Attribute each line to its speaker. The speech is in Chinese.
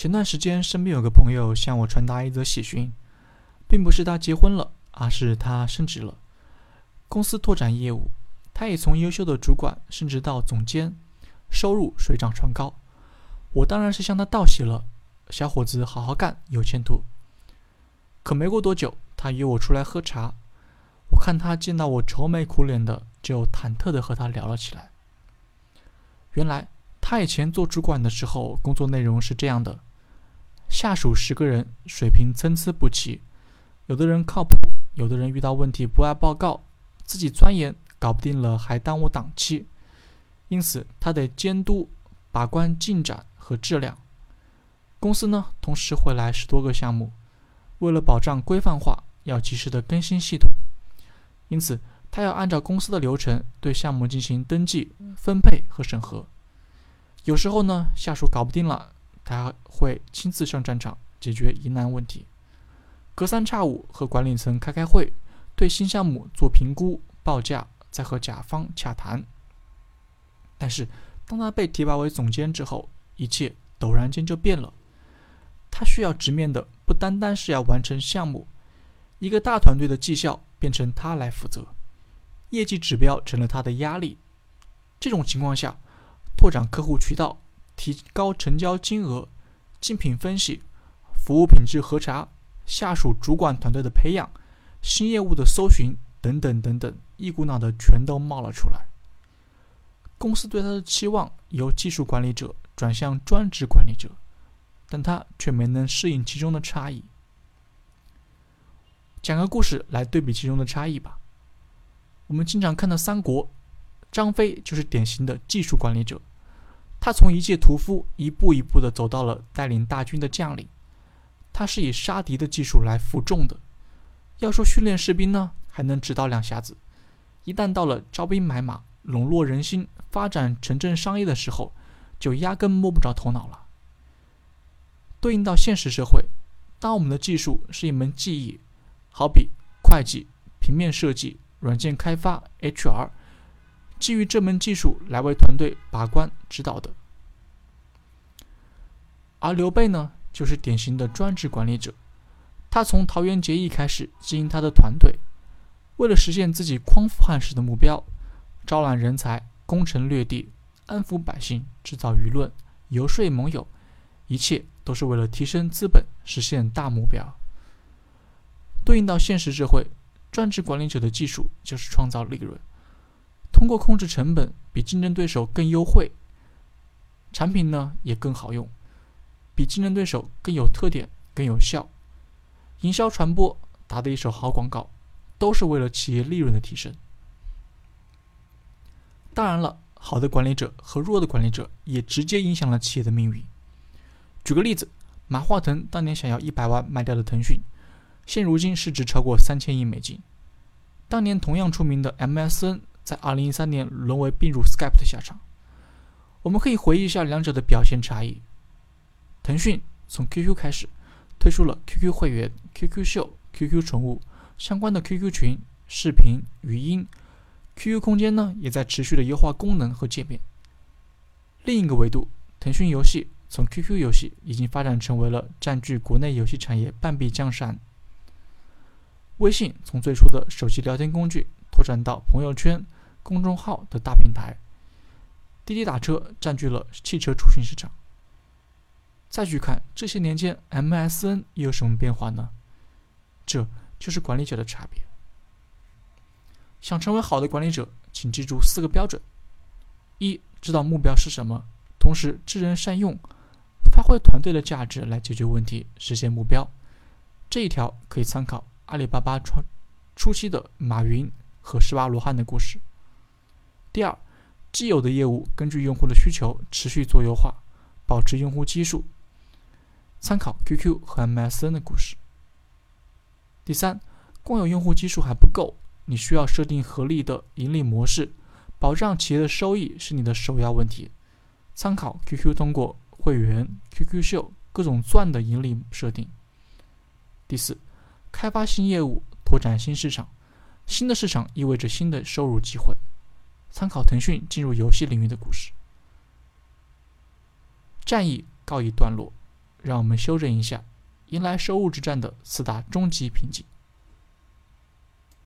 Speaker 1: 前段时间，身边有个朋友向我传达一则喜讯，并不是他结婚了，而是他升职了，公司拓展业务，他也从优秀的主管升职到总监，收入水涨船高。我当然是向他道喜了，小伙子好好干，有前途。可没过多久，他约我出来喝茶，我看他见到我愁眉苦脸的，就忐忑地和他聊了起来。原来他以前做主管的时候，工作内容是这样的：下属十个人，水平参差不齐，有的人靠谱，有的人遇到问题不爱报告，自己钻研搞不定了还耽误档期，因此他得监督把关进展和质量。公司呢，同时会来十多个项目。为了保障规范化，要及时的更新系统，因此他要按照公司的流程对项目进行登记、分配和审核。有时候呢，下属搞不定了，他会亲自上战场解决疑难问题。隔三差五和管理层开开会，对新项目做评估、报价，再和甲方洽谈。但是，当他被提拔为总监之后，一切陡然间就变了。他需要直面的不单单是要完成项目，一个大团队的绩效变成他来负责，业绩指标成了他的压力。这种情况下，拓展客户渠道、提高成交金额、竞品分析、服务品质核查、下属主管团队的培养、新业务的搜寻等等等等，一股脑的全都冒了出来。公司对他的期望由技术管理者转向专职管理者。但他却没能适应其中的差异。讲个故事来对比其中的差异吧。我们经常看到三国，张飞就是典型的技术管理者，他从一介屠夫一步一步的走到了带领大军的将领。他是以杀敌的技术来服众的。要说训练士兵呢，还能指导两下子；一旦到了招兵买马、笼络人心、发展城镇商业的时候，就压根摸不着头脑了。对应到现实社会，当我们的技术是一门技艺，好比会计、平面设计、软件开发、HR，基于这门技术来为团队把关指导的。而刘备呢，就是典型的专职管理者，他从桃园结义开始经营他的团队，为了实现自己匡扶汉室的目标，招揽人才、攻城略地、安抚百姓、制造舆论、游说盟友，一切。都是为了提升资本，实现大目标。对应到现实社会，专职管理者的技术就是创造利润，通过控制成本，比竞争对手更优惠，产品呢也更好用，比竞争对手更有特点、更有效。营销传播，打的一手好广告，都是为了企业利润的提升。当然了，好的管理者和弱的管理者也直接影响了企业的命运。举个例子，马化腾当年想要一百万卖掉的腾讯，现如今市值超过三千亿美金。当年同样出名的 MSN，在二零一三年沦为并入 Skype 的下场。我们可以回忆一下两者的表现差异。腾讯从 QQ 开始，推出了 QQ 会员、QQ 秀、QQ 宠物相关的 QQ 群、视频、语音。QQ 空间呢，也在持续的优化功能和界面。另一个维度，腾讯游戏。从 QQ 游戏已经发展成为了占据国内游戏产业半壁江山。微信从最初的手机聊天工具拓展到朋友圈、公众号的大平台。滴滴打车占据了汽车出行市场。再去看这些年间 MSN 又有什么变化呢？这就是管理者的差别。想成为好的管理者，请记住四个标准：一、知道目标是什么，同时知人善用。发挥团队的价值来解决问题，实现目标。这一条可以参考阿里巴巴创初期的马云和十八罗汉的故事。第二，既有的业务根据用户的需求持续做优化，保持用户基数。参考 QQ 和 MSN 的故事。第三，光有用户基数还不够，你需要设定合理的盈利模式，保障企业的收益是你的首要问题。参考 QQ 通过。会员、QQ 秀、各种钻的盈利设定。第四，开发新业务，拓展新市场。新的市场意味着新的收入机会。参考腾讯进入游戏领域的故事。战役告一段落，让我们修正一下，迎来收入之战的四大终极瓶颈。